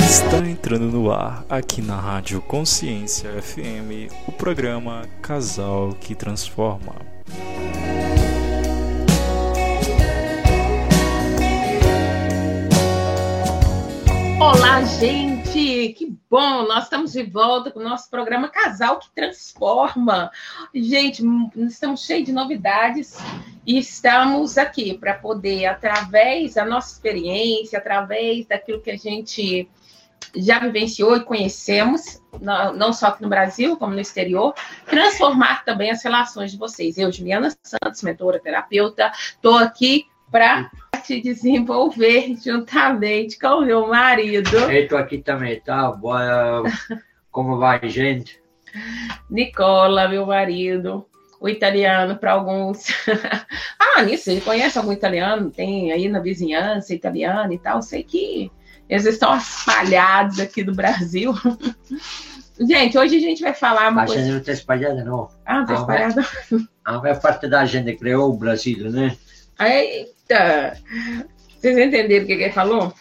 Está entrando no ar, aqui na Rádio Consciência FM, o programa Casal que Transforma. Olá, gente! Que bom! Nós estamos de volta com o nosso programa Casal que Transforma. Gente, estamos cheios de novidades e estamos aqui para poder, através da nossa experiência, através daquilo que a gente já vivenciou e conhecemos, não só aqui no Brasil, como no exterior, transformar também as relações de vocês. Eu, Juliana Santos, mentora, terapeuta, estou aqui para te desenvolver juntamente com o meu marido. Eu estou aqui também, tá? Boa. Como vai, gente? Nicola, meu marido. O italiano para alguns. ah, nisso, ele conhece algum italiano? Tem aí na vizinhança italiana e tal. Sei que eles estão espalhados aqui do Brasil. gente, hoje a gente vai falar uma a coisa... gente não está espalhada, não. Ah, não está espalhada? A maior parte da gente criou o Brasil, né? Eita! Vocês entenderam o que ele falou?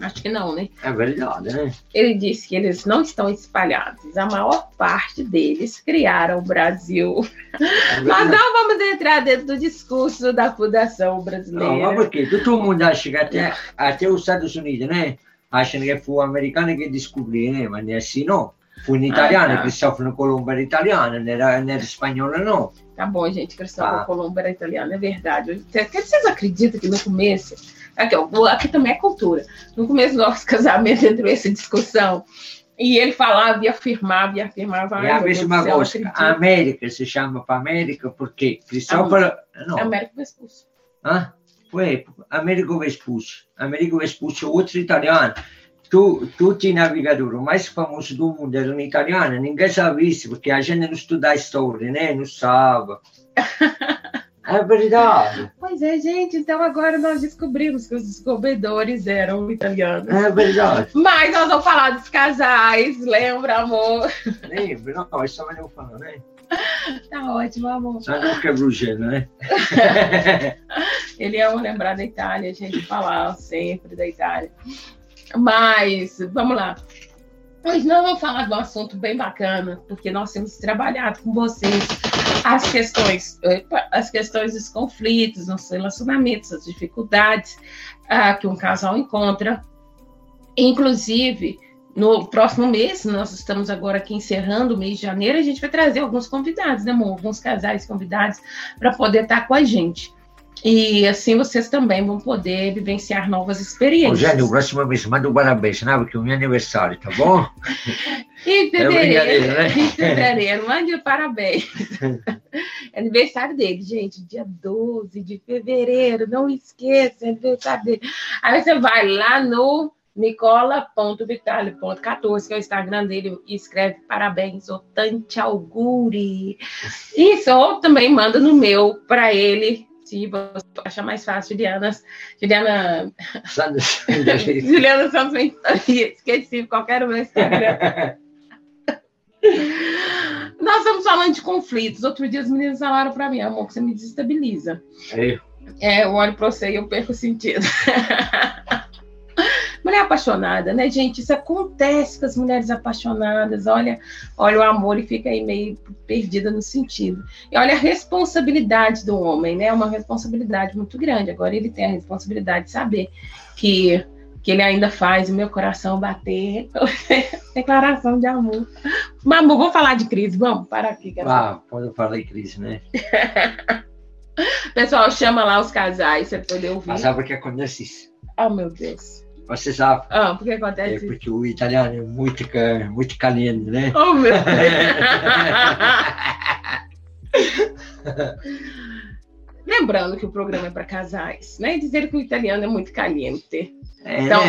Acho que não, né? É verdade, né? Ele disse que eles não estão espalhados. A maior parte deles criaram o Brasil. É Mas não vamos entrar dentro do discurso da fundação brasileira. Não, mas porque todo mundo acha que até, até os Estados Unidos, né? Acham que foi o americano que descobriu, né? Mas não é assim, não. Foi um italiano, ah, tá. Cristóforo Colombo era italiano, não era, não era espanhol, não. Tá bom, gente, Cristóvão ah. Colombo era italiano, é verdade. Vocês acreditam que no começo, aqui, ó, aqui também é cultura, no começo do nosso casamento entrou essa discussão, e ele falava e afirmava e afirmava. É a mesma coisa. A América se chama para América porque Cristóvão. Não. América Vespucci. Ah, foi. Américo Vespucci. Américo Vespucci é outro italiano tu, tutti i navigatori mais famosi do mundo erano italiani, ninguém sabe isso, porque a gente não estuda a história, né? Não sabe. É verdade. Pois é, gente. Então agora nós descobrimos que os descobridores eram italianos. É verdade. Mas nós vamos falar dos casais, lembra, amor? Lembro, não, isso também não falo, né? Tá ótimo, amor. Só não que é Brugeno, né? Ele ama lembrar da Itália, a gente falar sempre da Itália. Mas, vamos lá. Hoje nós vamos falar de um assunto bem bacana, porque nós temos trabalhado com vocês as questões, as questões dos conflitos nos relacionamentos, as dificuldades ah, que um casal encontra. Inclusive, no próximo mês, nós estamos agora aqui encerrando o mês de janeiro, a gente vai trazer alguns convidados, né, amor? Alguns casais convidados para poder estar com a gente. E assim vocês também vão poder vivenciar novas experiências. Rogério, o próximo mês manda um parabéns, né? Porque é o meu aniversário, tá bom? em fevereiro, é né? em fevereiro, mande um parabéns. É aniversário dele, gente, dia 12 de fevereiro, não esqueça, é aniversário dele. Aí você vai lá no nicola.vitalio.14, que é o Instagram dele, e escreve parabéns, Otante Auguri. Isso, ou também manda no meu para ele, se você achar mais fácil, Juliana. Juliana. Santos. Juliana Santos Esqueci qualquer um no Instagram. Nós estamos falando de conflitos. Outro dia os meninos falaram para mim, amor, que você me desestabiliza. É. É, eu olho para você e eu perco o sentido. Mulher apaixonada, né, gente? Isso acontece com as mulheres apaixonadas. Olha, olha o amor e fica aí meio perdida no sentido. E olha a responsabilidade do homem, né? Uma responsabilidade muito grande. Agora ele tem a responsabilidade de saber que que ele ainda faz o meu coração bater. Declaração de amor. Mamu, vamos falar de crise, vamos parar aqui. Ah, quando eu falei crise, né? Pessoal, chama lá os casais, você poder ouvir. Mas sabe o que acontece isso? Oh, meu Deus. Você sabe? Ah, porque acontece é porque o italiano é muito, muito caliente, né? Oh, meu! Lembrando que o programa é para casais, né? Dizer que o italiano é muito caliente. É. Então,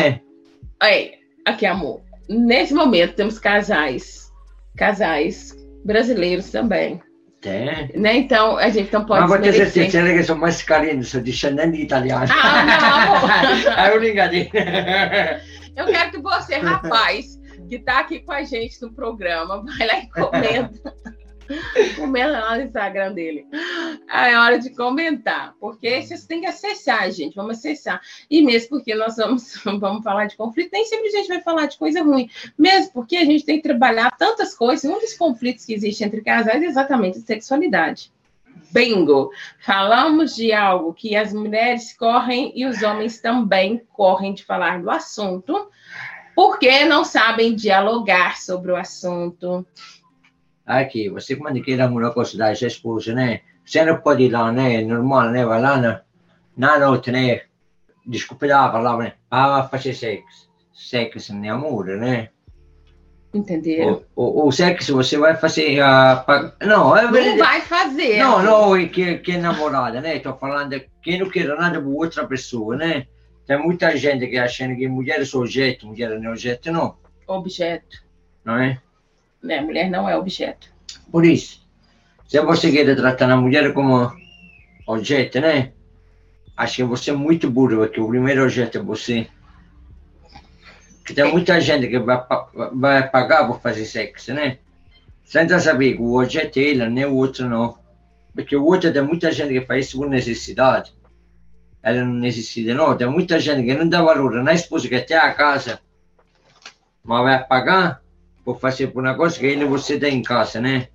aí, aqui, amor. Nesse momento temos casais, casais brasileiros também, tem. Né? Então, a gente não pode. Ma potete certezza che sono mais carino, sou descendente italiano. Ah, não! é brincadeira. Eu quero que você, rapaz, que está aqui com a gente no programa, vai lá e comenta. Comenta lá no Instagram dele. É hora de comentar, porque vocês têm que acessar, gente. Vamos acessar. E mesmo porque nós vamos, vamos falar de conflito, nem sempre a gente vai falar de coisa ruim. Mesmo porque a gente tem que trabalhar tantas coisas. Um dos conflitos que existe entre casais é exatamente a sexualidade. Bingo! Falamos de algo que as mulheres correm e os homens também correm de falar do assunto, porque não sabem dialogar sobre o assunto. Aqui, você quando quer namorar com a sua esposa, né? Você não pode ir lá, né? Normal, né? Vai lá na, na noite, né? Desculpa lá a palavra, né? Ah, fazer sexo. Sexo nem amor, né? Entenderam? O, o, o sexo você vai fazer. Uh, não, é Não vai fazer. Não, não, é que, que é namorada, né? Estou falando de quem não quer nada com outra pessoa, né? Tem muita gente que acha que mulher é objeto, mulher não é objeto, não. Objeto. Não é? Né? Mulher não é objeto. Por isso, se você quer tratar a mulher como objeto, né? Acho que você é muito burro, porque o primeiro objeto é você. Que tem muita gente que vai, vai pagar por fazer sexo, né? Sem saber que o objeto é ele, nem o outro não. Porque o outro tem muita gente que faz isso por necessidade. Ela não necessita, não. Tem muita gente que não dá valor na esposa que tem a casa, mas vai pagar por fazer por um negócio que ele você tem em casa, né?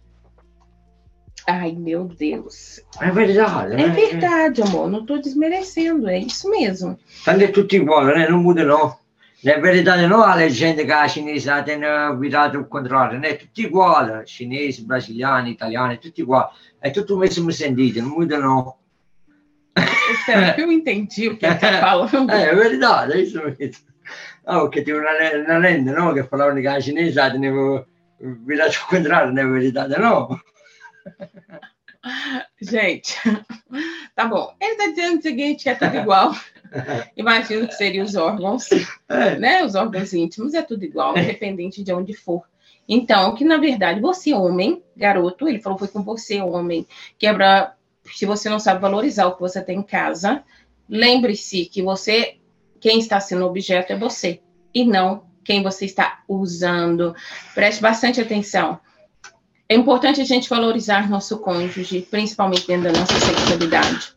Ai, meu Deus. É verdade, É né? verdade, amor. Não estou desmerecendo. É isso mesmo. Tanto é tudo igual, né? Não muda, não. Na verdade, não a legenda que a chinesa tem virado o contrário, né? Tudo igual. Chinês, brasiliano, italiano, é tudo igual. É tudo o mesmo sentido, não muda, não. Será que eu entendi o que ele está falando? É, é verdade, é isso mesmo. Ah, porque tem uma, le- uma lenda, não? Que falava que a chinesa tinha virado o contrário, não é verdade, não? Gente, tá bom. Ele está dizendo o seguinte, que é tudo igual. Imagino que seriam os órgãos, É, né? Os órgãos íntimos é tudo igual, independente de onde for. Então, que na verdade, você, homem, garoto, ele falou foi com você, homem, quebra. Se você não sabe valorizar o que você tem em casa, lembre-se que você, quem está sendo objeto é você, e não quem você está usando. Preste bastante atenção. É importante a gente valorizar nosso cônjuge, principalmente dentro da nossa sexualidade.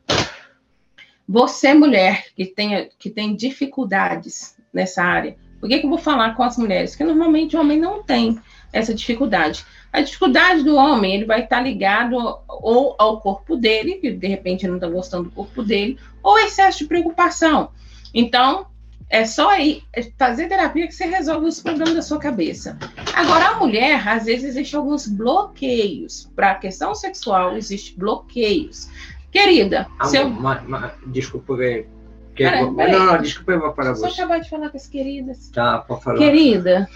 Você, mulher, que tem, que tem dificuldades nessa área, por que, que eu vou falar com as mulheres? Porque normalmente o homem não tem essa dificuldade. A dificuldade do homem, ele vai estar ligado ou ao corpo dele, que de repente não está gostando do corpo dele, ou excesso de preocupação. Então, é só aí fazer terapia que você resolve os problemas da sua cabeça. Agora, a mulher, às vezes, existem alguns bloqueios. Para a questão sexual, existem bloqueios. Querida, ah, se eu. ma- ma- desculpa que... que Peraí, não, não, desculpa, eu vou parar Só você. acabar de falar com as queridas. Tá, pode falar. Querida,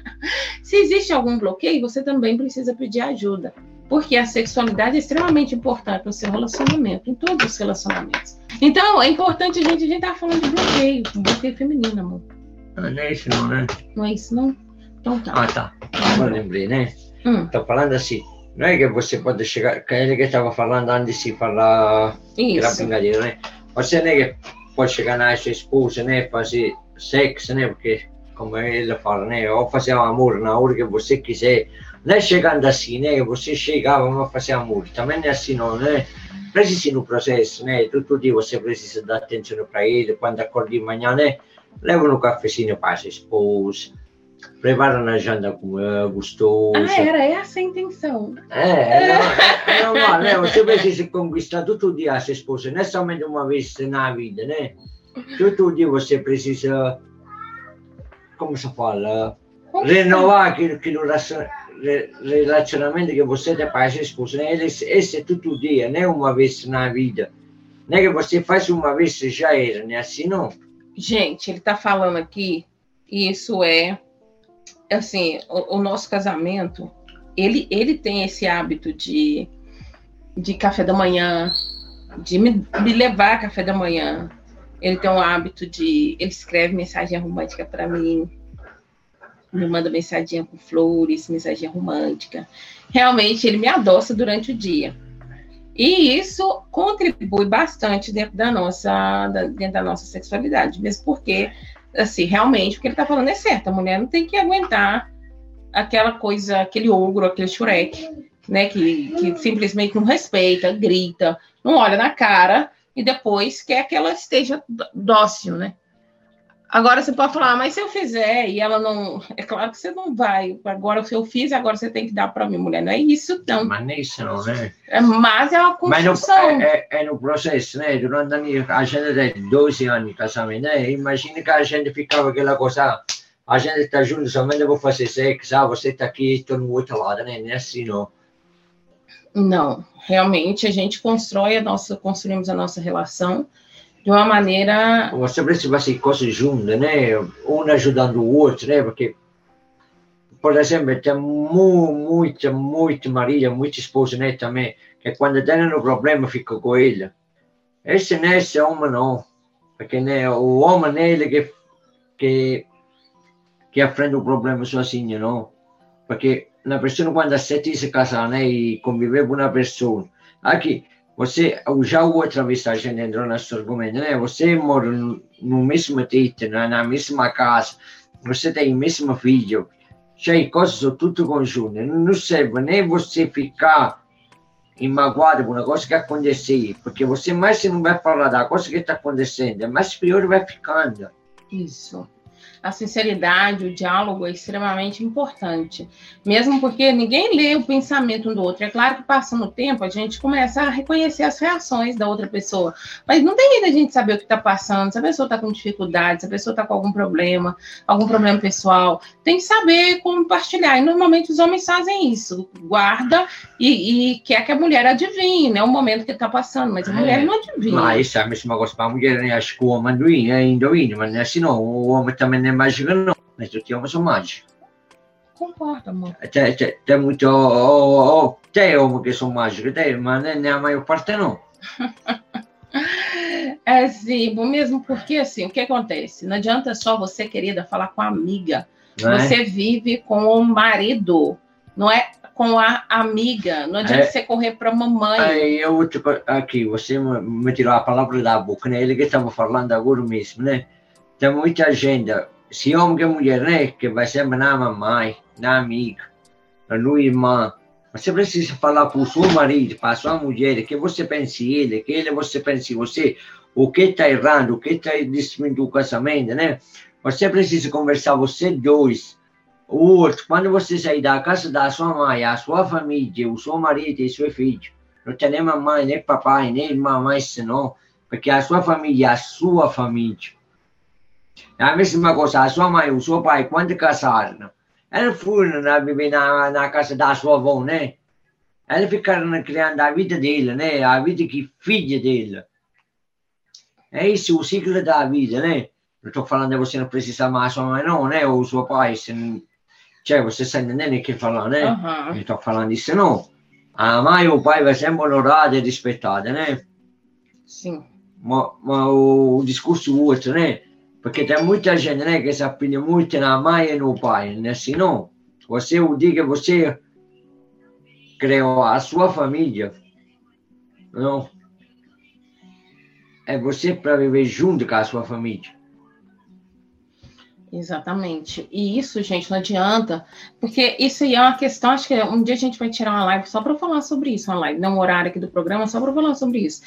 se existe algum bloqueio, você também precisa pedir ajuda. Porque a sexualidade é extremamente importante no seu relacionamento, em todos os relacionamentos. Então, é importante a gente, a gente tá falando de bloqueio, bloqueio feminino, amor. Não é isso não, né? Não é isso, não? Então tá. Ah, tá. Agora lembrei, né? Hum, Tô falando assim, não é que você pode chegar, que ele que estava falando antes de falar isso. né? Você não é que pode chegar na sua esposa, né? Fazer sexo, né? Porque, como ele fala, né? Ou fazer amor na hora que você quiser. Não é chegando assim, né? Você chegava a fazer amor. Também não é assim, não, né? Precisa no processo, né? Todo dia você precisa dar atenção para ele. Quando acorda de manhã, né? Leva no cafezinho para a esposa. Prepara na janta com ela, gostosa. Ah, era essa a intenção. É, é, é, é normal, né? Você precisa conquistar todo dia a sua esposa, não é somente uma vez na vida, né? Todo dia você precisa, como se fala, renovar aquele, aquele relacion- re- relacionamento que você tem com a sua esposa, né? Esse, esse é todo dia, não é uma vez na vida. Não é que você faz uma vez e já era, não é assim não? Gente, ele tá falando aqui, e isso é, assim, o, o nosso casamento, ele, ele tem esse hábito de, de café da manhã, de me, me levar café da manhã. Ele tem um hábito de, ele escreve mensagem romântica para mim, me manda mensagem com flores, mensagem romântica. Realmente, ele me adoça durante o dia. E isso contribui bastante dentro da nossa, da- dentro da nossa sexualidade, mesmo porque, assim, realmente o que ele está falando é certo. A mulher não tem que aguentar aquela coisa, aquele ogro, aquele Shrek, né, que, que simplesmente não respeita, grita, não olha na cara e depois quer que ela esteja dócil, né? Agora você pode falar, ah, mas se eu fizer e ela não. É claro que você não vai. Agora, se eu fiz, agora você tem que dar para mim, mulher. Não é isso, não. Mas nem isso, não, né? É, mas é uma construção. Mas no, é, é, é, no processo, né? Durante a, minha, a gente tem 12 anos de casamento, né? Imagina que a gente ficava aquela coisa. A gente está junto somente vou fazer sexo, ah, você está aqui, estou no outro lado, né? Nem assim, não. Não, realmente a gente constrói a nossa, construímos a nossa relação de uma maneira. Você precisa fazer coisas juntas, né? Um ajudando o outro, né? Porque, por exemplo, tem muita, muita Maria, muita esposa, né? Também, que quando tem um problema fica com ele. Esse não é esse homem, não. Porque né, o homem é ele que, que, que enfrenta o problema sozinho, não. Porque na pessoa, quando aceita se casar né, e conviver com uma pessoa, aqui, você, já outra vez a gente entrou nesse argumento, né? Você mora no, mesmo teto, na, mesma casa, você tem o mesmo filho, cioè coisas são tudo conjunto. Não serve nem você ficar imagoado por uma coisa que aconteceu, porque você mais não vai falar da coisa que está acontecendo, mais pior vai ficando. Isso a sinceridade, o diálogo é extremamente importante, mesmo porque ninguém lê o pensamento um do outro. É claro que passando o tempo a gente começa a reconhecer as reações da outra pessoa, mas não tem jeito a gente saber o que está passando, se a pessoa está com dificuldade, se a pessoa está com algum problema, algum problema pessoal, tem que saber compartilhar. E normalmente os homens fazem isso, guarda e, e quer que a mulher adivinhe, né? O momento que está passando, mas a mulher é, não adivinha. Mas isso é a mesma coisa para a mulher, né? Acho que o homem é indovina, mas não é assim não. O homem também não é mágica, não. Mas o homens são mágicos. Concordo, amor. Tem, tem, tem muito. Oh, oh, tem que são mágicos, tem, mas nem a maior parte não. é sim, mesmo porque assim, o que acontece? Não adianta só você, querida, falar com a amiga. É? Você vive com o marido, não é com a amiga. Não adianta é, você correr para a mamãe. Aí eu, tipo, aqui, você me tirou a palavra da boca, né? Ele que estava falando agora mesmo, né? Tem muita gente se homem que mulher, né? Que vai sempre na mamãe, na amiga, na irmã. Você precisa falar para o seu marido, para a sua mulher, que você pensa ele, que ele você pensa você, o que está errando, o que está destruindo o casamento, né? Você precisa conversar, você dois. O outro, quando você sair da casa da sua mãe, a sua família, o seu marido e seu filho, não tem nem mamãe, nem papai, nem mamãe, senão, porque a sua família é a sua família. É a mesma coisa, a sua mãe e o seu pai, quando casaram, eles foram né, viver na, na casa da sua avó, né? Eles ficaram criando a vida dele, né? A vida que filha dele. É isso, o ciclo da vida, né? Não estou falando de você não precisa amar a sua mãe, não, né? Ou o seu pai, se não... Cioè, você está entendendo o que falar, né? Uhum. Não estou falando disso, não. A mãe e o pai vai sempre honorado e respeitado, né? Sim. Mas, mas o, o discurso outro, né? Perché tem muita gente né, che si appiglia muito na mãe e no pai, né? Senão, você o dia que você criou a sua família, não? É você para viver junto com a sua família. Exatamente. E isso, gente, não adianta, porque isso é uma questão, acho que um dia a gente vai tirar uma live só para falar sobre isso, uma live, não um horário aqui do programa, só para falar sobre isso.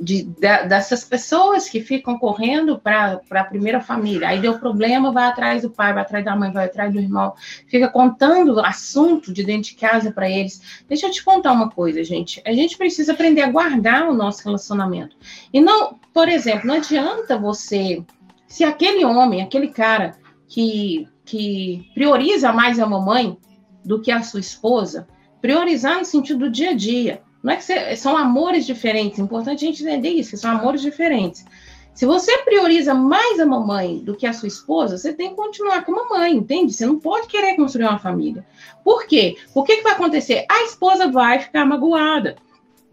De, de, dessas pessoas que ficam correndo para a primeira família, aí deu problema, vai atrás do pai, vai atrás da mãe, vai atrás do irmão, fica contando assunto de dentro de casa para eles. Deixa eu te contar uma coisa, gente. A gente precisa aprender a guardar o nosso relacionamento. E não, por exemplo, não adianta você, se aquele homem, aquele cara, que, que prioriza mais a mamãe do que a sua esposa, priorizar no sentido do dia a dia. Não é que você, são amores diferentes, é importante a gente entender isso, que são amores diferentes. Se você prioriza mais a mamãe do que a sua esposa, você tem que continuar com a mamãe, entende? Você não pode querer construir uma família. Por quê? O que, que vai acontecer? A esposa vai ficar magoada.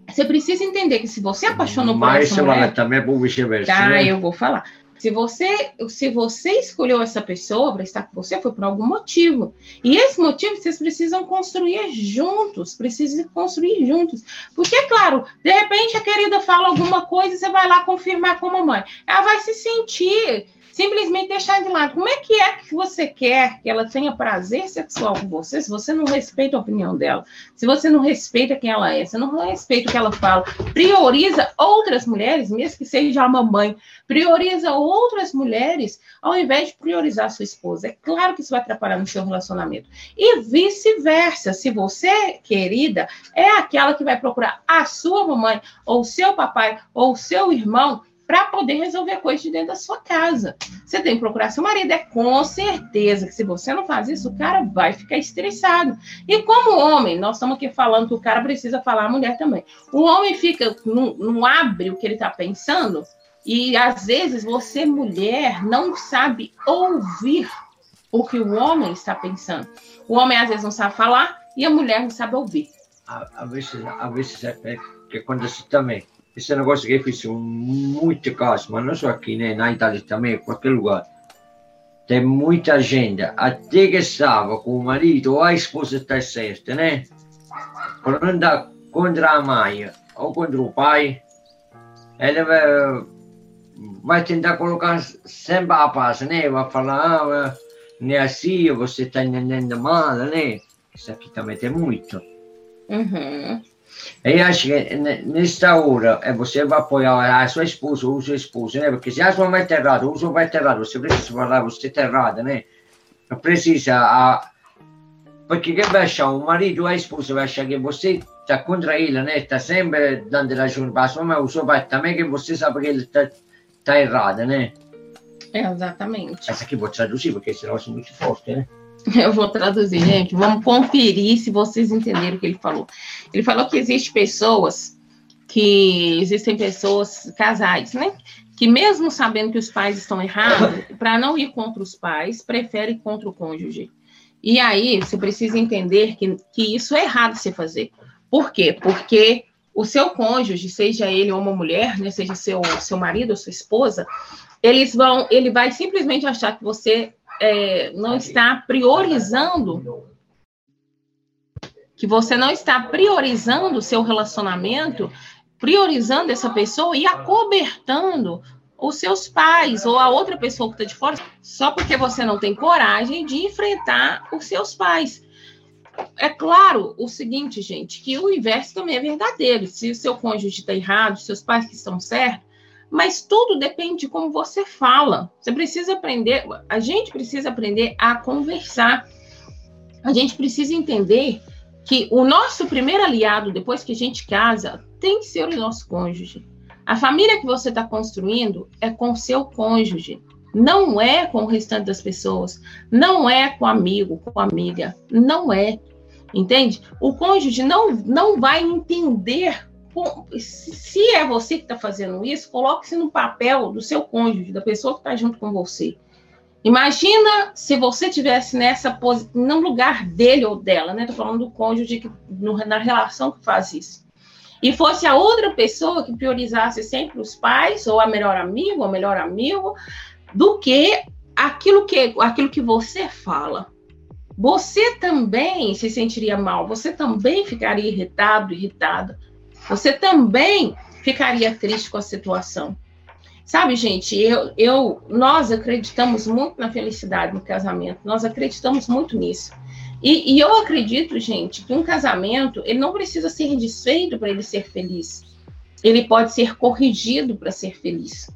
Você precisa entender que se você apaixonou por essa mulher... Mas também é bom vice-versa. Tá, né? eu vou falar. Se você, se você escolheu essa pessoa para estar com você, foi por algum motivo. E esse motivo vocês precisam construir juntos, precisam construir juntos. Porque, é claro, de repente a querida fala alguma coisa e você vai lá confirmar com a mamãe. Ela vai se sentir simplesmente deixar de lado. Como é que é que você quer que ela tenha prazer sexual com você se você não respeita a opinião dela? Se você não respeita quem ela é, se não respeita o que ela fala, prioriza outras mulheres, mesmo que seja a mamãe, prioriza outras mulheres ao invés de priorizar sua esposa. É claro que isso vai atrapalhar no seu relacionamento. E vice-versa, se você, querida, é aquela que vai procurar a sua mamãe, ou seu papai, ou seu irmão, para poder resolver coisas de dentro da sua casa. Você tem que procurar seu marido. É com certeza que se você não faz isso, o cara vai ficar estressado. E como homem, nós estamos aqui falando que o cara precisa falar, a mulher também. O homem fica, não, não abre o que ele está pensando, e às vezes você, mulher, não sabe ouvir o que o homem está pensando. O homem às vezes não sabe falar e a mulher não sabe ouvir. Às vezes, às vezes é, é que acontece também esse negócio que eu fiz muito caso, mas não só aqui, né? na Itália também, em qualquer lugar. Tem muita gente, até que estava com o marito ou a esposa está certa, né? Quando anda contra a mãe ou contra o pai, ele vai, vai tentar colocar sempre a paz, né? Vai falar, ah, não é assim, você está entendendo mal, né? Isso aqui também tem muito. Uhum. E acho que nesta hora é você vai apoiar a sua esposa ou o seu esposo, né? Porque se a sua mãe está errada ou o seu pai está errado, você precisa falar, você está errada, né? Precisa. A... Porque quem vai achar, o marido ou a esposa vai achar que você está contra ele, né? Está sempre dando ragione para a sua mãe ou o seu pai também, que você sabe que ele está tá errado, né? É, exatamente. Essa aqui vou traduzir, porque negócio é muito forte, né? Eu vou traduzir, gente. Vamos conferir se vocês entenderam o que ele falou. Ele falou que existem pessoas que existem pessoas, casais, né? Que mesmo sabendo que os pais estão errados, para não ir contra os pais, prefere ir contra o cônjuge. E aí você precisa entender que, que isso é errado você fazer. Por quê? Porque o seu cônjuge, seja ele ou uma mulher, né, seja seu, seu marido ou sua esposa, eles vão, ele vai simplesmente achar que você é, não está priorizando, que você não está priorizando o seu relacionamento, priorizando essa pessoa e acobertando os seus pais ou a outra pessoa que está de fora, só porque você não tem coragem de enfrentar os seus pais. É claro o seguinte, gente, que o inverso também é verdadeiro. Se o seu cônjuge está errado, seus pais que estão certos, mas tudo depende de como você fala. Você precisa aprender, a gente precisa aprender a conversar. A gente precisa entender que o nosso primeiro aliado, depois que a gente casa, tem que ser o nosso cônjuge. A família que você está construindo é com seu cônjuge, não é com o restante das pessoas, não é com amigo, com amiga, não é. Entende? O cônjuge não, não vai entender se é você que está fazendo isso, coloque-se no papel do seu cônjuge, da pessoa que está junto com você. Imagina se você tivesse nessa posição, no lugar dele ou dela, né? Estou falando do cônjuge que, no, na relação que faz isso. E fosse a outra pessoa que priorizasse sempre os pais, ou a melhor amigo, ou melhor amigo, do que aquilo que, aquilo que você fala. Você também se sentiria mal, você também ficaria irritado, irritada você também ficaria triste com a situação. Sabe, gente, eu, eu, nós acreditamos muito na felicidade no casamento, nós acreditamos muito nisso. E, e eu acredito, gente, que um casamento, ele não precisa ser desfeito para ele ser feliz. Ele pode ser corrigido para ser feliz.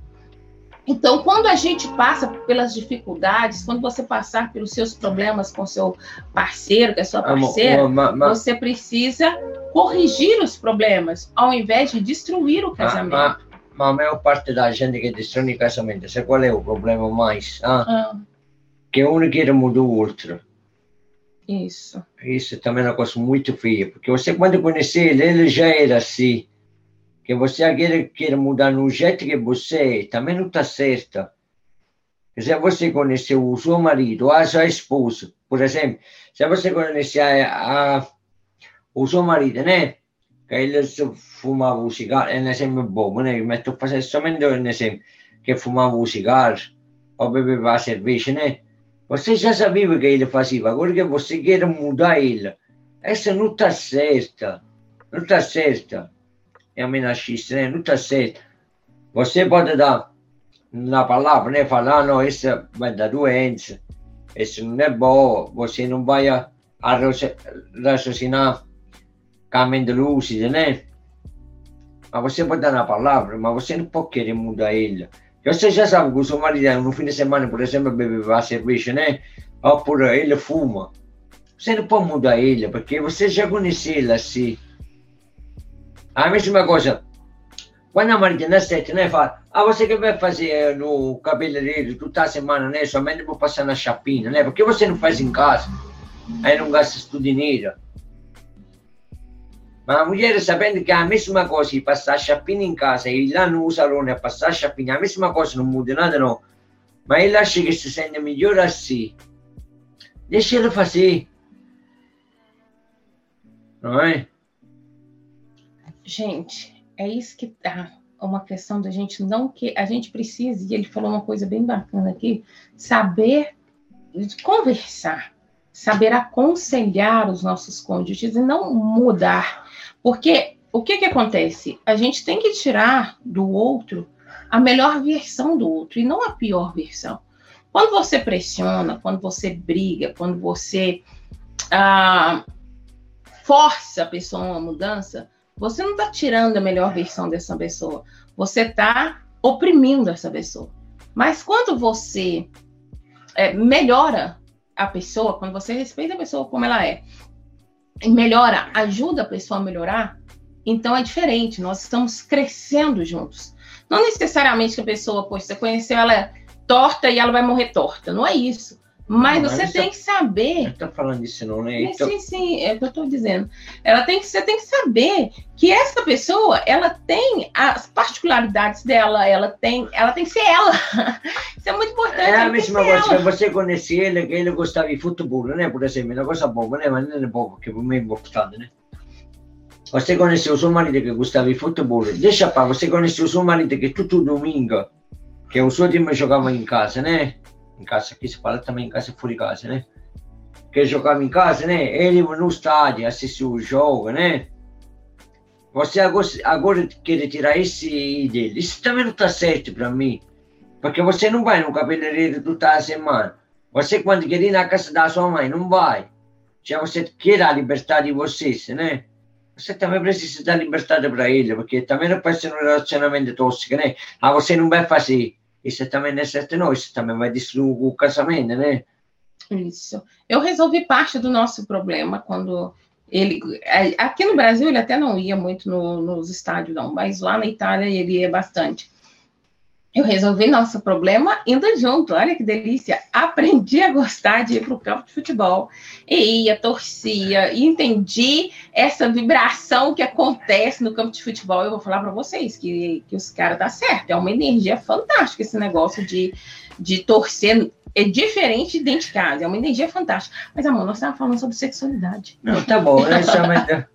Então, quando a gente passa pelas dificuldades, quando você passar pelos seus problemas com seu parceiro, com a sua parceira, você precisa corrigir os problemas, ao invés de destruir o casamento. Mas, mas a maior parte da gente que destrói o casamento, sabe qual é o problema mais? Ah? Ah. Que um quer mudar o outro. Isso. Isso também é uma coisa muito feia, porque você quando conheceu ele, ele já era assim que você quer, quer mudar no jeito que você é, também não está certo. Se você conheceu o seu marido, a sua esposa, por exemplo, se você conhece a, a, o seu marido, né? Que ele fumava o cigarro, é um exemplo bom, né? Mas estou fazendo somente um exemplo, que fumava o cigarro ou bebeva a cerveja, né? Você já sabia que ele fazia, agora que você quer mudar ele, essa não está certa, não está certa é amenachista, né? Não certo. Você pode dar na palavra, né? Falar, ah, não, isso vai dar doença, isso não é bom, você não vai a, a raciocinar com a mente lúcida, né? Mas você pode dar na palavra, mas você não pode querer mudar ele. Você já sabe que o seu marido no fim de semana, por exemplo, bebe a cerveja, né? Ou por ele fuma. Você não pode mudar ele, porque você já conhece ele assim. A mesma coisa, quando a Maria nasce, né, fala, ah, você que vai fazer no cabeleireiro toda semana, né, somente vou passar na chapinha, né, porque você não faz em casa, aí não gasta tudo dinheiro. Mas a mulher sabendo que é a mesma coisa, passar a chapinha em casa e lá no salão a passar a chapinha, a mesma coisa, não muda nada não. Mas ele acha que se sente melhor assim. Deixa ele fazer. Não é? Gente, é isso que tá uma questão da gente não que a gente precisa, e ele falou uma coisa bem bacana aqui, saber conversar, saber aconselhar os nossos cônjuges e não mudar. Porque o que que acontece? A gente tem que tirar do outro a melhor versão do outro e não a pior versão. Quando você pressiona, quando você briga, quando você ah, força a pessoa a uma mudança, você não está tirando a melhor versão dessa pessoa, você está oprimindo essa pessoa. Mas quando você é, melhora a pessoa, quando você respeita a pessoa como ela é, e melhora, ajuda a pessoa a melhorar, então é diferente, nós estamos crescendo juntos. Não necessariamente que a pessoa, poxa, você conheceu ela é torta e ela vai morrer torta, não é isso. Mas você tem que saber. Não tá falando isso, não, né? Então... Sim, sim, é o que eu estou dizendo. Ela tem que, você tem que saber que essa pessoa, ela tem as particularidades dela, ela tem, ela tem que ser ela. Isso é muito importante. É a mesma coisa que você conhecia ele, que ele gostava de futebol, né? Por exemplo, é uma coisa boa, né? Mas não é boa, que é muito importante, né? Você conheceu o seu marido que gostava de futebol, deixa para você conheceu o seu marido que todo domingo, que o seu time jogava em casa, né? Em casa, aqui se fala também em casa e de casa, né? Que jogava em casa, né? Ele no estádio, assistiu o jogo, né? Você agora, agora tirar esse dele. Isso também não está certo para mim. Porque você não vai no cabeleireiro toda semana. Você, quando quer ir na casa da sua mãe, não vai. Já você quer a liberdade de vocês, né? Você também precisa dar liberdade para ele, porque também não pode ser um relacionamento tóxico, né? Ah, você não vai fazer isso também não é certo, não. Isso também vai destruir o casamento, né? Isso. Eu resolvi parte do nosso problema quando ele. Aqui no Brasil ele até não ia muito no, nos estádios, não, mas lá na Itália ele ia bastante eu resolvi nosso problema indo junto. Olha que delícia! Aprendi a gostar de ir para o campo de futebol. E ia, torcia, e entendi essa vibração que acontece no campo de futebol. Eu vou falar para vocês que, que os caras tá certo. É uma energia fantástica esse negócio de, de torcer. É diferente de dentro de casa, é uma energia fantástica. Mas, amor, nós estávamos falando sobre sexualidade. Não, tá bom, né? Nós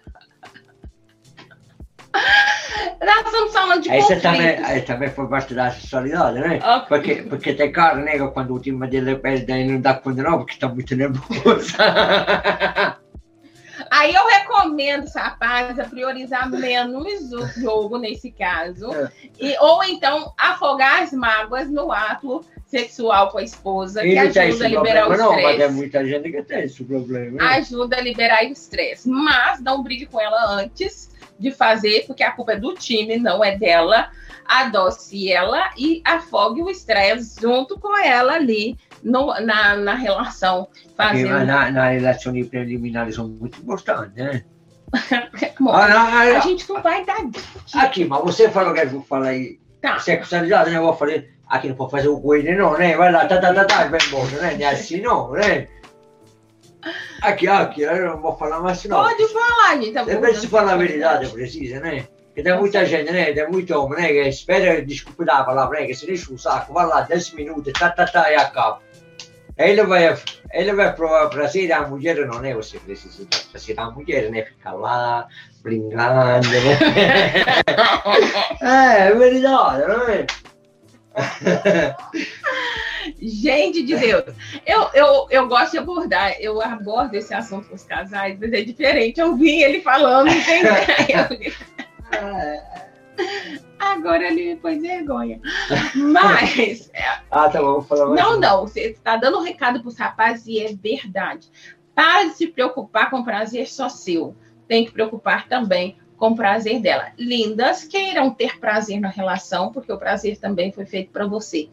estamos falando de Essa também, aí também foi parte da sexualidade, né? Okay. Porque, porque tem cara, né? Quando o time dele perde, aí não dá conta não, porque está muito nervoso. Aí eu recomendo esse rapaz a priorizar menos o jogo nesse caso. É. E, ou então afogar as mágoas no ato sexual com a esposa, que ajuda a liberar problema, o estresse. Não, mas é muita gente que tem esse problema. Né? Ajuda a liberar o estresse. Mas não brigue com ela antes de fazer, porque a culpa é do time, não é dela. Adoce ela e afogue o estresse junto com ela ali no, na, na relação. Fazendo... Na, na relação preliminar são muito importantes, né? Bom, ah, não, ah, a gente não vai dar. Aqui, mas você falou que eu vou falar aí. Tá. Sexualidade, né? Eu vou falar. Aqui não pode fazer o coelho, não, né? Vai lá, tá, tá, tá, tá, vai embora, né? Não é assim, não, né? Aqui, aqui, eu não vou falar mais não. Pode falar, gente. Tá Depende se falar a verdade, precisa, né? Porque tem muita gente, né? Tem muito homem, né? Que espera, desculpa da palavra, né? Que se deixa o saco, vai lá 10 minutos, tá, tá, tá, e acaba. Ele vai, ele vai provar si a mulher, não é? Você precisa para si a mulher, né? Ficar lá, brincando, né? é, é verdade, não é? Gente de Deus, eu, eu, eu gosto de abordar, eu abordo esse assunto com os casais, mas é diferente. Eu vi ele falando, entendeu? Agora ele me pôs vergonha. Mas. ah, tá bom, vou falar mais. Não, não. Você está dando um recado para os rapazes e é verdade. Para de se preocupar com prazer só seu. Tem que preocupar também com o prazer dela. Lindas queiram ter prazer na relação, porque o prazer também foi feito para você.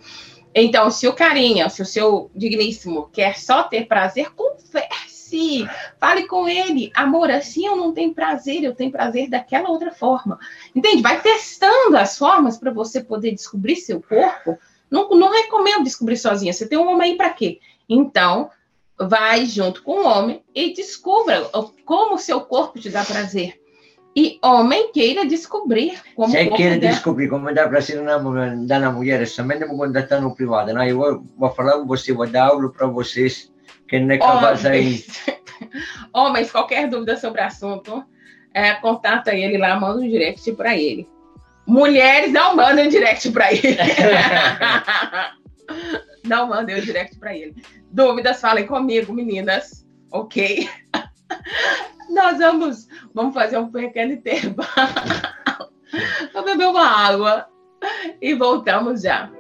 Então, se o carinha, se o seu digníssimo quer só ter prazer, converse, fale com ele. Amor, assim eu não tenho prazer, eu tenho prazer daquela outra forma. Entende? Vai testando as formas para você poder descobrir seu corpo. Não, não recomendo descobrir sozinha. Você tem um homem aí para quê? Então, vai junto com o homem e descubra como o seu corpo te dá prazer. E homem queira descobrir como Se queira dela... descobrir como dá prazer na, na mulher, somente me contactar no privado. Não, eu vou, vou falar com você, vou dar aula para vocês, que não é capaz aí. Homens, qualquer dúvida sobre o assunto, é, contata ele lá, manda um direct para ele. Mulheres, não mandem um direct para ele. não mandem um direct para ele. Dúvidas, falem comigo, meninas. Ok? Nós vamos, vamos fazer um pequeno intervalo. Vou beber uma água e voltamos já.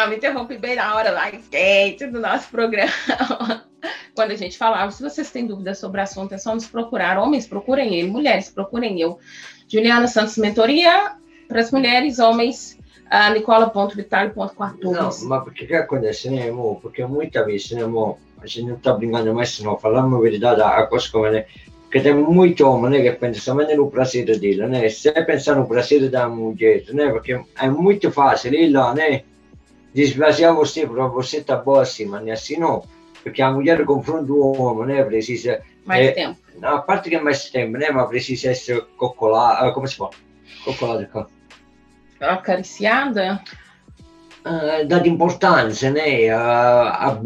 Programa. Interrompi bem na hora lá quente do nosso programa. Quando a gente falava, se vocês têm dúvidas sobre o assunto, é só nos procurar. Homens, procurem ele. Mulheres, procurem eu. Juliana Santos Mentoria para as mulheres, homens, uh, nicola.vitale.14. Não, mas porque que acontece, né, amor? Porque muitas vezes, né, amor? A gente não está brincando mais, não. Falando a verdade, a coisa como é, que tem muito homem né, que pensa somente no prazer dele, né? Se pensa no prazer da mulher, né? Porque é muito fácil ir lá, né? Desvaziar você para você estar tá boa assim, mas assim não. Porque a mulher confronta o homem, né? Precisa. Mais é, tempo. A parte que é mais tempo, né? Mas precisa ser coccolada. Como se fala? Coccolada cá. Acariciada? Uh, data importância, né? A, a,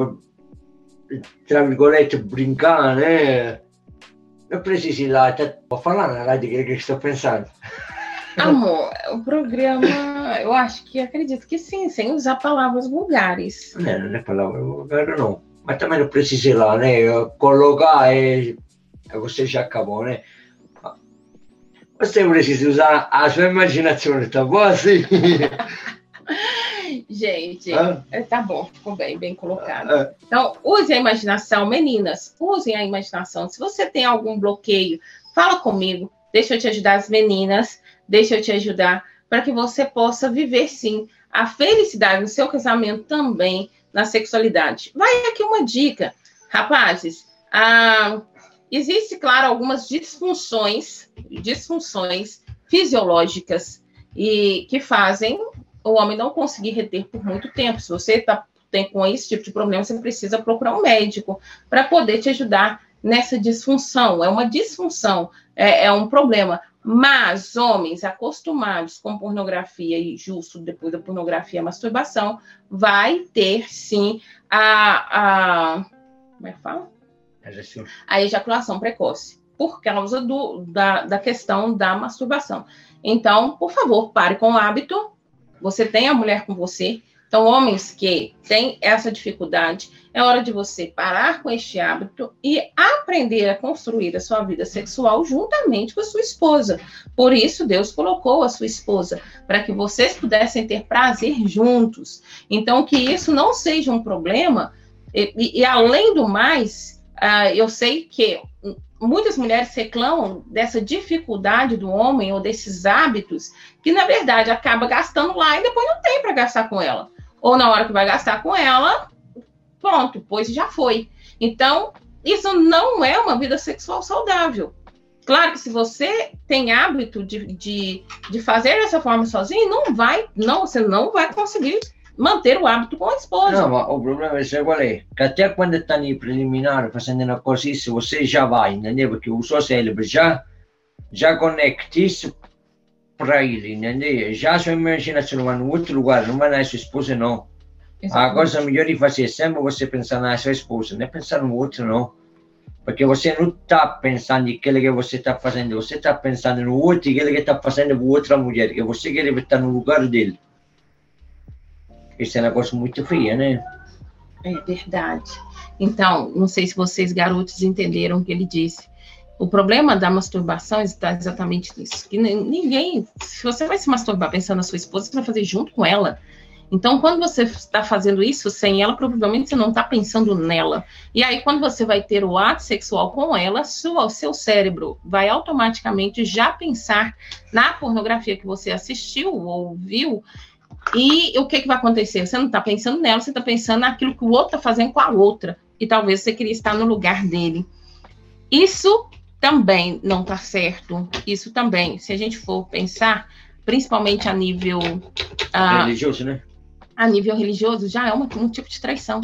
tra virgolette, brincar, né? Eu preciso ir lá, até vou falar na rádio o que estou pensando. Amor, o programa, eu acho que acredito que sim, sem usar palavras vulgares. Não, não é palavra vulgar, não. Mas também não precisa ir lá, né? Colocar e você já acabou, né? Você precisa usar a sua imaginação, tá bom assim? Gente, ah. tá bom, ficou bem, bem colocado. Ah. Então, use a imaginação, meninas, usem a imaginação. Se você tem algum bloqueio, fala comigo, deixa eu te ajudar, as meninas, deixa eu te ajudar, para que você possa viver, sim, a felicidade no seu casamento também, na sexualidade. Vai aqui uma dica, rapazes. Ah, existe, claro, algumas disfunções, disfunções fisiológicas e que fazem o homem não conseguir reter por muito tempo. Se você tá, tem com esse tipo de problema, você precisa procurar um médico para poder te ajudar nessa disfunção. É uma disfunção, é, é um problema. Mas homens acostumados com pornografia e justo depois da pornografia, a masturbação, vai ter sim a, a como é que fala? A ejaculação precoce, por causa do, da, da questão da masturbação. Então, por favor, pare com o hábito, você tem a mulher com você. Então, homens que têm essa dificuldade, é hora de você parar com este hábito e aprender a construir a sua vida sexual juntamente com a sua esposa. Por isso, Deus colocou a sua esposa, para que vocês pudessem ter prazer juntos. Então, que isso não seja um problema. E, e além do mais, uh, eu sei que muitas mulheres reclamam dessa dificuldade do homem ou desses hábitos que, na verdade, acaba gastando lá e depois não tem para gastar com ela. Ou na hora que vai gastar com ela, pronto, pois já foi. Então, isso não é uma vida sexual saudável. Claro que se você tem hábito de, de, de fazer dessa forma sozinho, não vai, não, você não vai conseguir manter o hábito com a esposa. Não, o problema é qual é? Que até quando está em preliminar, fazendo uma coisa isso, você já vai, entendeu? Porque o seu cérebro já, já conecta isso para ele, entendeu? Já a sua imaginação no outro lugar, não vai na sua esposa, não. Exatamente. A coisa melhor de fazer sempre você pensar na sua esposa, não é pensar no outro, não. Porque você não está pensando em aquilo que você está fazendo, você está pensando no outro aquilo que está fazendo com outra mulher, que você quer estar no lugar dele. Esse é um negócio muito feio, né? É verdade. Então, não sei se vocês, garotos, entenderam o que ele disse. O problema da masturbação está exatamente nisso. Que ninguém, se você vai se masturbar pensando na sua esposa, você vai fazer junto com ela. Então, quando você está fazendo isso sem ela, provavelmente você não está pensando nela. E aí, quando você vai ter o ato sexual com ela, o seu cérebro vai automaticamente já pensar na pornografia que você assistiu ou viu e o que, que vai acontecer? Você não está pensando nela, você está pensando naquilo que o outro está fazendo com a outra. E talvez você queria estar no lugar dele. Isso também não está certo. Isso também, se a gente for pensar, principalmente a nível. Uh, religioso, né? A nível religioso, já é uma, um tipo de traição.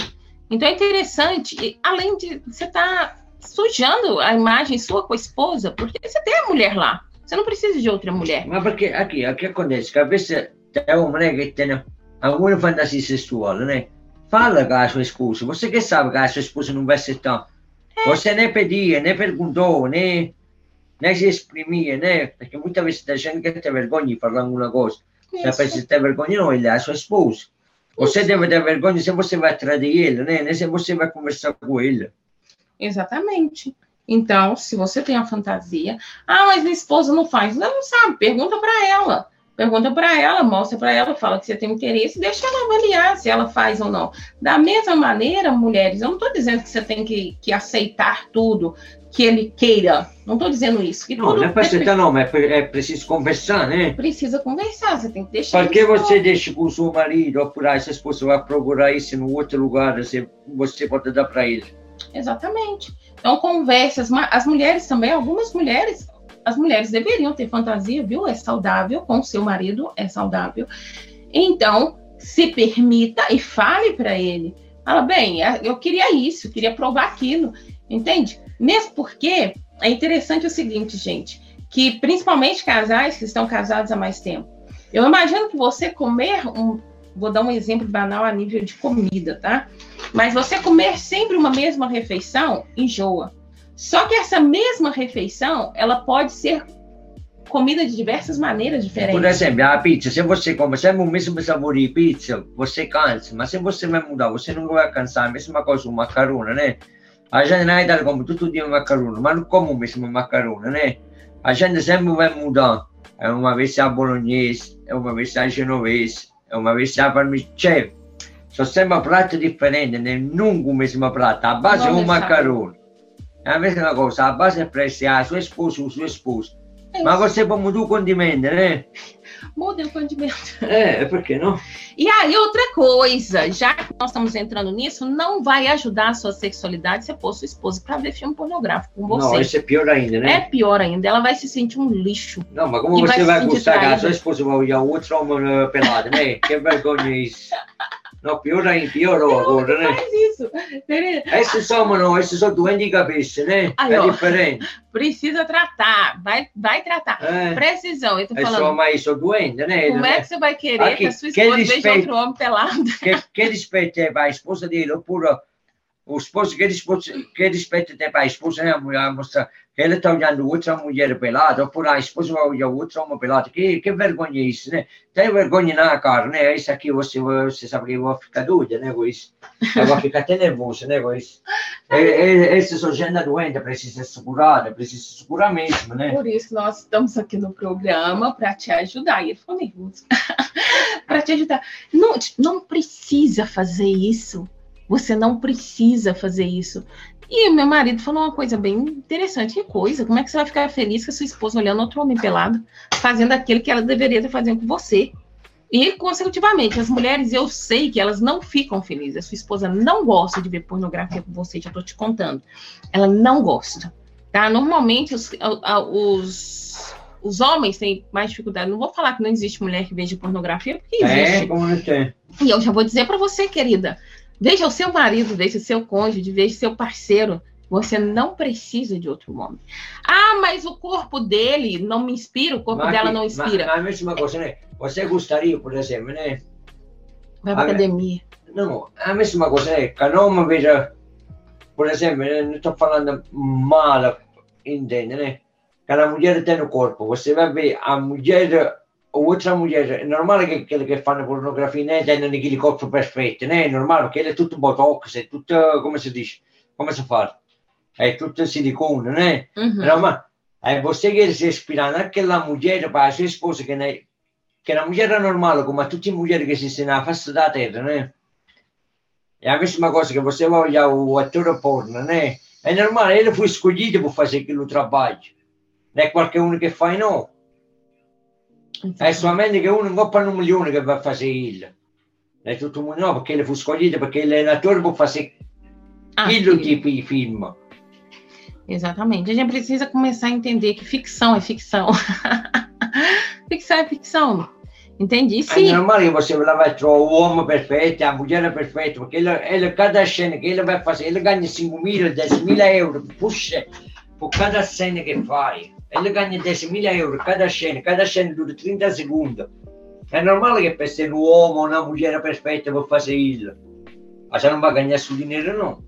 Então é interessante, além de você estar tá sujando a imagem sua com a esposa, porque você tem a mulher lá. Você não precisa de outra mulher. Mas porque aqui, aqui acontece, cabeça é um né, que tem alguma fantasia sexual, né? Fala com a sua esposa. Você que sabe que a sua esposa não vai ser tão. Você nem pedia, nem perguntou, nem, nem se exprimia, né? Porque muitas vezes tem gente que tem vergonha de falar alguma coisa. Se você tem vergonha, não, ele é a sua esposa. Você deve ter vergonha se você vai atrás dele, né? Nem se você vai conversar com ele. Exatamente. Então, se você tem a fantasia, ah, mas minha esposa não faz. Não, não sabe, pergunta para ela. Pergunta para ela, mostra para ela, fala que você tem interesse, deixa ela avaliar se ela faz ou não. Da mesma maneira, mulheres, eu não estou dizendo que você tem que, que aceitar tudo que ele queira. Não estou dizendo isso. Que não, não é para aceitar, não, mas é, é preciso conversar, né? Precisa conversar, você tem que deixar. Por que você deixa com o seu marido aí, se esposa vai procurar isso em outro lugar, você, você pode dar para ele? Exatamente. Então, converse. As, as mulheres também, algumas mulheres, as mulheres deveriam ter fantasia, viu? É saudável, com seu marido é saudável. Então, se permita e fale para ele. Fala, bem, é, eu queria isso, eu queria provar aquilo, entende? Mesmo porque é interessante o seguinte, gente, que principalmente casais que estão casados há mais tempo. Eu imagino que você comer um, vou dar um exemplo banal a nível de comida, tá? Mas você comer sempre uma mesma refeição enjoa. Só que essa mesma refeição, ela pode ser comida de diversas maneiras diferentes. Por exemplo, a pizza, se você come sempre o mesmo sabor de pizza, você cansa. Mas se você vai mudar, você não vai cansar. A mesma coisa o macarrone, né? A gente na Itália come tutto dia macarrone, mas não come o mesmo macarrone, né? A gente sempre vai mudar. É uma vez a bolognese, é uma vez a genovese, é uma vez a parmigiana. Sono sempre prato differenti, non o mesmo prato, a base è un macarone. É a mesma coisa, a base é para a sua esposa, o seu esposo. É Mas você pode mudar o Muda o condimento. É, por que não? E aí, outra coisa, já que nós estamos entrando nisso, não vai ajudar a sua sexualidade se pôr sua esposa para ver filme pornográfico com você. Não, isso é pior ainda, né? É pior ainda. Ela vai se sentir um lixo. Não, mas como você vai, vai gostar que a sua esposa vai olhar outro homem pelado, né? Que vergonha isso. Não, pior ainda, piorou agora, né? Faz isso. Esses são, não, esses são doentes de cabeça, né? Aí, é ó, diferente. Precisa tratar, vai, vai tratar. É. Precisão, eu tô falando. É só, mas sou doente, né? Como é que você vai querer Aqui, que a sua esposa veja outro homem pelado? Que, que respeito é a esposa dele, ou por o esposo, que respeito, que respeito tem para a esposa, né? A mulher mostra que ele está olhando outra mulher pelada, ou por a esposa vai olhar outra homem pelada. Que, que vergonha isso, né? Tem vergonha na cara, né? Isso aqui você, você sabe que eu vou ficar doida, né? Com isso. Eu vou ficar até nervosa, né? Com isso. Essa são gente doente, precisa ser segurada, precisa se segurar mesmo, né? Por isso nós estamos aqui no programa para te ajudar. E ele nervoso. para te ajudar. Não, não precisa fazer isso você não precisa fazer isso. E meu marido falou uma coisa bem interessante. Que coisa? Como é que você vai ficar feliz com a sua esposa olhando outro homem pelado, fazendo aquilo que ela deveria estar fazendo com você? E, consecutivamente, as mulheres, eu sei que elas não ficam felizes. A sua esposa não gosta de ver pornografia com você, já estou te contando. Ela não gosta. Tá? Normalmente, os, os, os homens têm mais dificuldade. Não vou falar que não existe mulher que veja pornografia, porque é, existe. É, como não tem. E eu já vou dizer para você, querida, Veja o seu marido, veja o seu cônjuge, veja o seu parceiro. Você não precisa de outro homem. Ah, mas o corpo dele não me inspira, o corpo dela não inspira. Mas, a mesma coisa, né? Você gostaria, por exemplo, né? Vai para academia. Não, a mesma coisa, né? Cada homem veja, por exemplo, né? não estou falando mal, entende, né? Cada mulher tem o corpo. Você vai ver a mulher outra mulher, è normale che quelli che fanno pornografia né, tengano aquele corpo perfeito, né? É normal, porque ele é tudo botox, é tudo, como se diz, como se fala? É tudo silicone, né? Uhum. Normal. Aí você quer se inspirar naquela mulher para a sua esposa, que, né, que é uma mulher normal, como tutte le mulheres che si na face da terra, né? É a mesma coisa que você vai olhar o ator porno, né? É normal, ele foi escolhido para fazer aquele trabalho. Não é qualquer um que faz, não. È solamente che uno non coppa un milione che va a fare il. È tutto un no, perché le fu scoglito, perché l'allenatore può fare ah, aquilo tipo de film. Exatamente. A gente precisa começar a entender que ficção é ficção. ficção é ficção. Entendi, sim. É normal que você vai trovar o homem perfeito, a mulher perfeita, porque ele, ele, cada cena que ele vai fazer, ele ganha 5 mil, 10 mil euros, puxa, por cada cena que faz. Ele ganha 10.000 euros cada cena, cada cena dura 30 secondi. È normale che per essere un uomo o una mulher perfeita vou fazer isso. Mas já não vai ganhar seu dinheiro, não.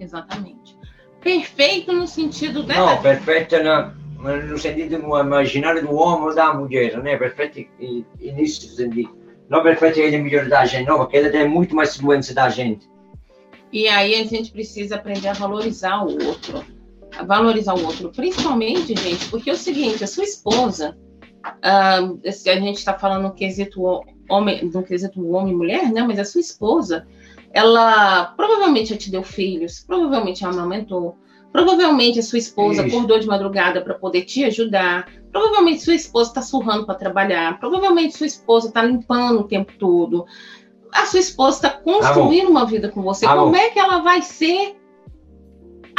Exatamente. Perfeito no sentido da. Não, perfeito no, no sentido no imaginário do homem ou da mulher, né? Perfeito nisso sentido. Não perfeito ele é melhor da gente, não, porque ele tem muito mais influência da gente. E aí a gente precisa aprender a valorizar o outro valorizar o outro, principalmente, gente, porque é o seguinte, a sua esposa, Uh, a gente está falando no quesito homem, no quesito homem e mulher, né? Mas a sua esposa, ela provavelmente já te deu filhos, provavelmente ela amamentou, provavelmente a sua esposa Isso. acordou de madrugada para poder te ajudar, provavelmente sua esposa está surrando para trabalhar, provavelmente sua esposa está limpando o tempo todo, a sua esposa está construindo uma vida com você. Como é que ela vai ser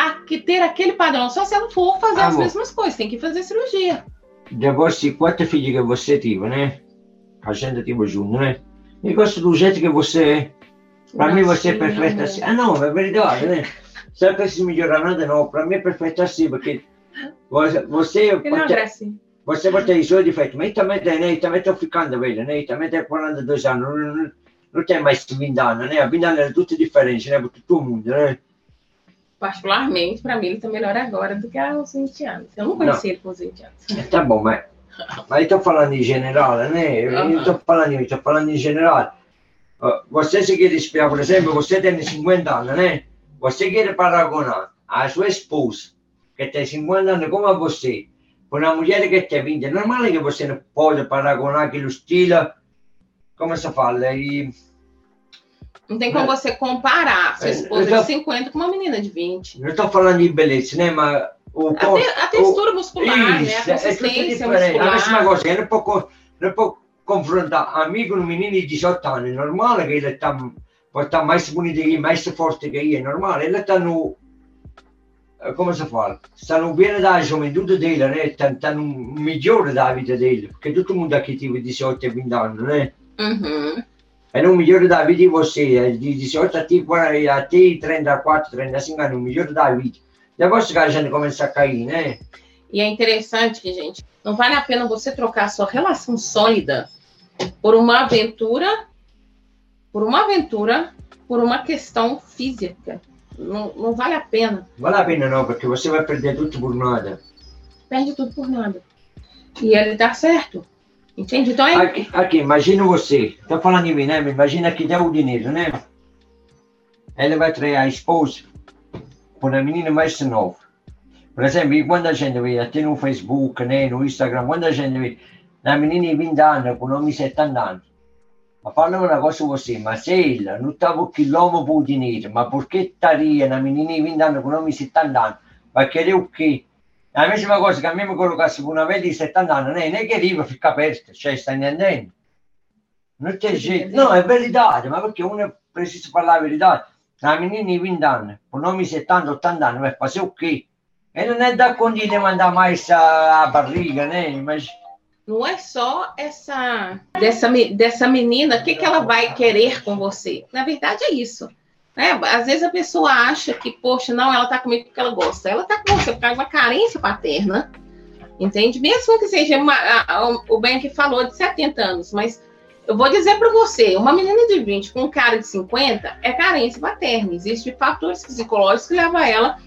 a, ter aquele padrão? Só se ela for fazer as mesmas coisas, tem que fazer cirurgia. De você, quatro filhos que você teve, né? A gente teve junto, né? Gosto do jeito que você é. Para mim você é perfeita assim. Ah, não, é verdade, né? Se eu preciso melhorar nada, não. Para mim é perfeita assim, porque você... você pode, é assim. Você pode ter isso defeito, mas também tem, né? Também estou ficando velho, né? Também tenho 42 anos, não, não, não tem mais 20 anos, né? A vida é tudo diferente, né? Para todo mundo, né? Particularmente, para mim, ele está melhor agora do que aos 20 anos. Eu não conheci não. ele com os 20 anos. Tá bom, mas, mas estou falando em geral, né? Eu estou falando, estou falando em geral. Você se quer espiar, por exemplo, você tem 50 anos, né? Você quer paragonar a sua esposa, que tem 50 anos como você, com uma mulher que tem 20. É normal que você não pode paragonar aquele estilo, como se fala, e não tem como você comparar sua esposa tô, de 50 com uma menina de 20. Não estou falando de beleza, né? Mas o, a, te, a textura o, muscular, isso, né? A consistência é muscular. A mesma coisa, eu não posso, não posso confrontar amigo no menino de 18 anos. É normal que ele está, pode estar mais bonito que mais forte que eu, é normal. Ele está no, come si fa? Stanno bene da gioventù dele, né? Stanno migliore da vita dele, porque todo mundo aqui teve 18 e 20 anos, né? Uhum. É o melhor da vida de você, de 18 até, até 34, 35 anos, o melhor da vida. Depois que a gente começa a cair, né? E é interessante, gente, não vale a pena você trocar a sua relação sólida por uma aventura, por uma aventura, por uma questão física. Não, não vale a pena. Vale a pena não, porque você vai perder tudo por nada. Perde tudo por nada. E ele dá certo. Entende? Então é... Aqui, aqui imagina você, estou falando de mim, né? Imagina que deu o dinheiro, né? Ela vai trair a esposa por uma menina mais nova. Por exemplo, quando a gente vê, até no Facebook, né, no Instagram, quando a gente vê uma menina de 20 anos com nome de 70 anos, ma falla una cosa você, ma se ela não estava quilômetro por dinheiro, mas por que estaria na menina de 20 anos com nome de 70 anos? Vai querer o quê? La mesma cosa che a me mi collocassi con una vecchia di 70 anni, non è che arriva a ficcare aperta, cioè stai intendendo? Non c'è gente, no, è verità, ma perché uno precisa parlare la verità. La menina di 20 anni, con nomi 70-80 anni, ma fa ok. E non è da condire mandare mais a barriga, né? Mas... Não é só essa dessa, dessa menina, o que, que ela vai querer com você. Na verdade, é isso. Né? Às vezes a pessoa acha que, poxa, não, ela está comigo porque ela gosta. Ela está com você por causa de uma carência paterna, entende? Mesmo que seja uma, a, a, o bem que falou de 70 anos, mas eu vou dizer para você, uma menina de 20 com um cara de 50 é carência paterna. Existem fatores psicológicos que levam ela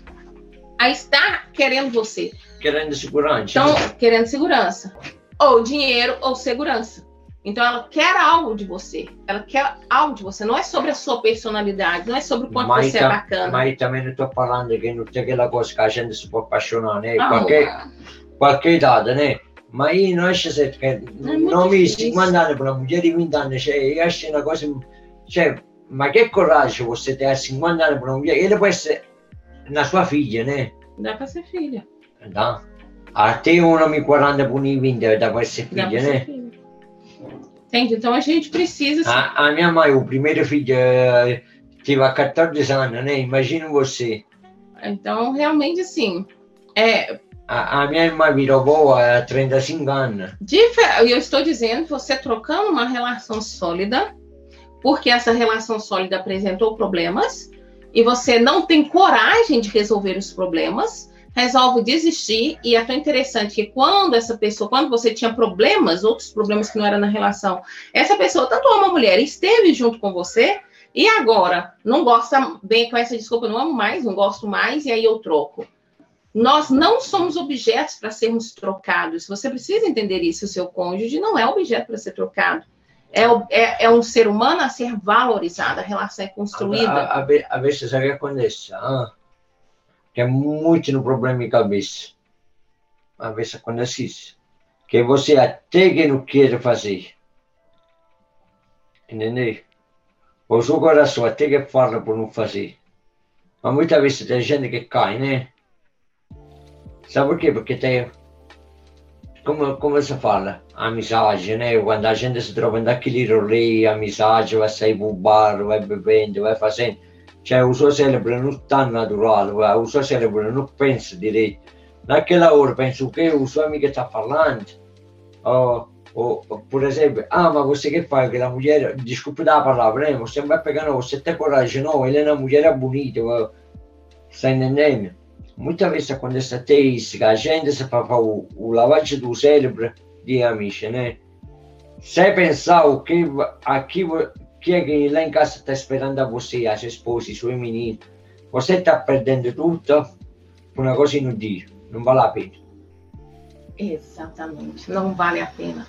a estar querendo você. Querendo segurança. Então, querendo segurança. Ou dinheiro ou segurança. Então ela quer algo de você. Ela quer algo de você. Não é sobre a sua personalidade, não é sobre o quanto mas você é bacana. Mas também não estou falando que não tem aquela coisa que a gente se pode apaixonar, né? Ah, qualquer, qualquer idade, né? Mas não acho que é não me 50 anos para uma mulher de 20 anos, cioè, eu acho uma coisa. Cioè, ma che coraggio você ter 50 anos para uma mulher? Ele pode ser na sua filha, né? Dá para ser filha. Dá. Até um homem 40 por 20 dá para ser filha, dá né? Ser filha. Entende? Então a gente precisa. A, a minha mãe, o primeiro filho, eh, teve 14 anos, né? Imagina você. Então, realmente, assim. É... A, a minha irmã virou boa há 35 anos. Eu estou dizendo, você trocando uma relação sólida, porque essa relação sólida apresentou problemas, e você não tem coragem de resolver os problemas, resolve desistir e é tão interessante que quando essa pessoa, quando você tinha problemas, outros problemas que não eram na relação, essa pessoa, tanto uma mulher, esteve junto com você e agora não gosta bem com essa desculpa, não amo mais, não gosto mais e aí eu troco. Nós não somos objetos para sermos trocados. Você precisa entender isso. O seu cônjuge não é objeto para ser trocado. É, é, é, um ser humano a ser valorizado. A relação é construída. A, a, a vezes sabe o que é muito no problema de cabeça. A ver acontece isso. que você até que não quer fazer. Entendeu? O seu coração até que fala por não fazer. Mas muitas vezes tem gente que cai, né? Sabe por quê? Porque tem. Como, como se fala? Amizade, né? Quando a gente se trova naquele rolê, amizade, vai sair pro bar, vai bebendo, vai fazendo. Cioè, o suo cérebro não está natural, o suo cérebro não pensa direito. Naquela hora penso que o seu amigo está falando. Oh, ou, por exemplo, ah, mas você que faz? Que a mulher, desculpe dar a palavra? Você vai pegar, você tem coragem, não, ele é uma mulher bonita, está entendendo? Muitas vezes acontece até isso, que a gente se faz o, o lavagem do cérebro de amici, né? Sem pensar o que aqui que é que lá em casa está esperando a você, as esposas, os seus meninos, você está perdendo tudo por uma coisa inútil, não vale a pena. Exatamente, não vale a pena.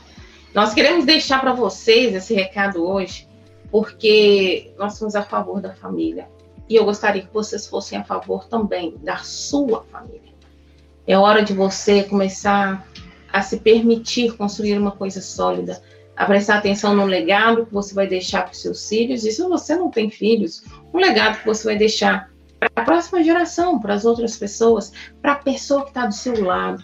Nós queremos deixar para vocês esse recado hoje, porque nós somos a favor da família. E eu gostaria que vocês fossem a favor também da sua família. É hora de você começar a se permitir construir uma coisa sólida, a prestar atenção no legado que você vai deixar para os seus filhos. E se você não tem filhos, um legado que você vai deixar para a próxima geração, para as outras pessoas, para a pessoa que está do seu lado,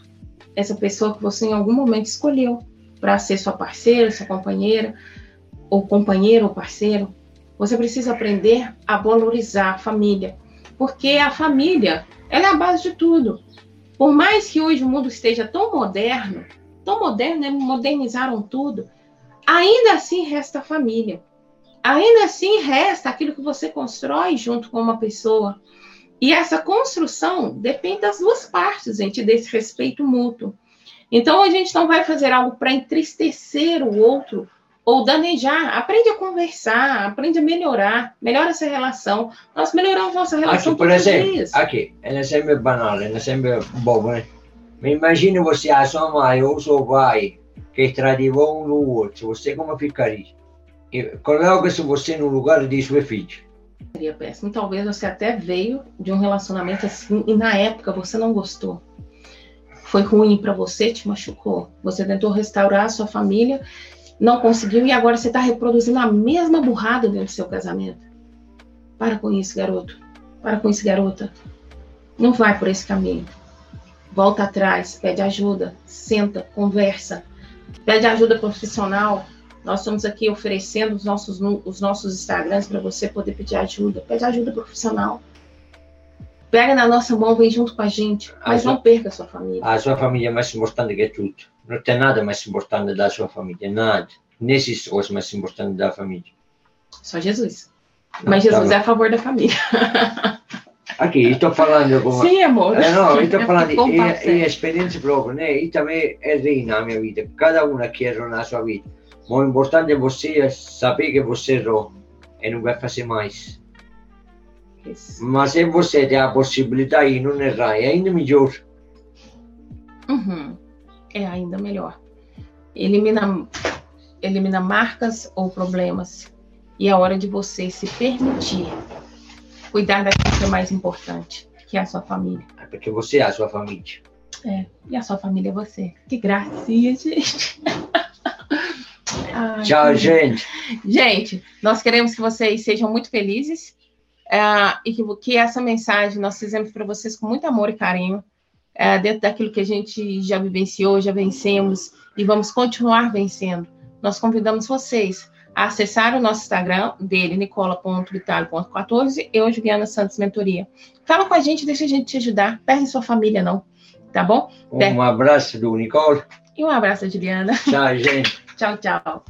essa pessoa que você em algum momento escolheu para ser sua parceira, sua companheira, ou companheiro ou parceiro, você precisa aprender a valorizar a família, porque a família ela é a base de tudo. Por mais que hoje o mundo esteja tão moderno, tão moderno, né? modernizaram tudo, ainda assim resta a família. Ainda assim resta aquilo que você constrói junto com uma pessoa. E essa construção depende das duas partes, gente, desse respeito mútuo. Então a gente não vai fazer algo para entristecer o outro ou danejar. Aprende a conversar, aprende a melhorar, melhora essa relação. Nós melhoramos nossa relação aqui, por exemplo, dias. Aqui, é sempre banal, é sempre bobo, né? Imagine você, a sua mãe ou seu pai, que tradivou um no outro, você como ficaria? Coloque-se você no lugar de sua filha. Seria péssimo. Talvez você até veio de um relacionamento assim e na época você não gostou foi ruim para você, te machucou. Você tentou restaurar a sua família, não conseguiu e agora você está reproduzindo a mesma burrada dentro do seu casamento. Para com isso, garoto. Para com isso, garota. Não vai por esse caminho. Volta atrás, pede ajuda, senta, conversa, pede ajuda profissional. Nós estamos aqui oferecendo os nossos, os nossos Instagrams para você poder pedir ajuda. Pede ajuda profissional. Pega na nossa mão, vem junto com a gente, mas a não sua, perca a sua família. A sua família é mais importante que tudo. Não tem nada mais importante da sua família, nada. Nesses coisas mais importante da família. Só Jesus. Não, mas Jesus tá é a favor da família. Aqui, estou falando como... Sim, amor. É, não, estou falando, e experiência própria, né? E também é rei na minha vida. Cada uma que errou na sua vida. O importante é você saber que você errou e não vai fazer mais. Mas se você tem a possibilidade de não errar, é ainda melhor. Uhum. É ainda melhor. Elimina, elimina marcas ou problemas. E é hora de você se permitir cuidar daquilo que é mais importante, que é a sua família. É porque você é a sua família. É, e a sua família é você. Que gracinha, gente. Ai, Tchau, gente. Gente, nós queremos que vocês sejam muito felizes é, e que, que, essa mensagem nós fizemos para vocês com muito amor e carinho, é, dentro daquilo que a gente já vivenciou, já vencemos e vamos continuar vencendo. Nós convidamos vocês acessar o nosso Instagram dele, nicola.vitalio.14, eu, Juliana Santos Mentoria. Fala com a gente, deixa a gente te ajudar, perde sua família não, tá bom? Um abraço do Nicole. E um abraço da Juliana. Tchau, gente. tchau, tchau.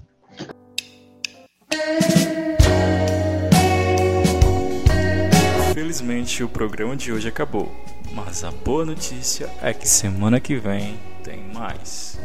Infelizmente o programa de hoje acabou, mas a boa notícia é que semana que vem tem mais.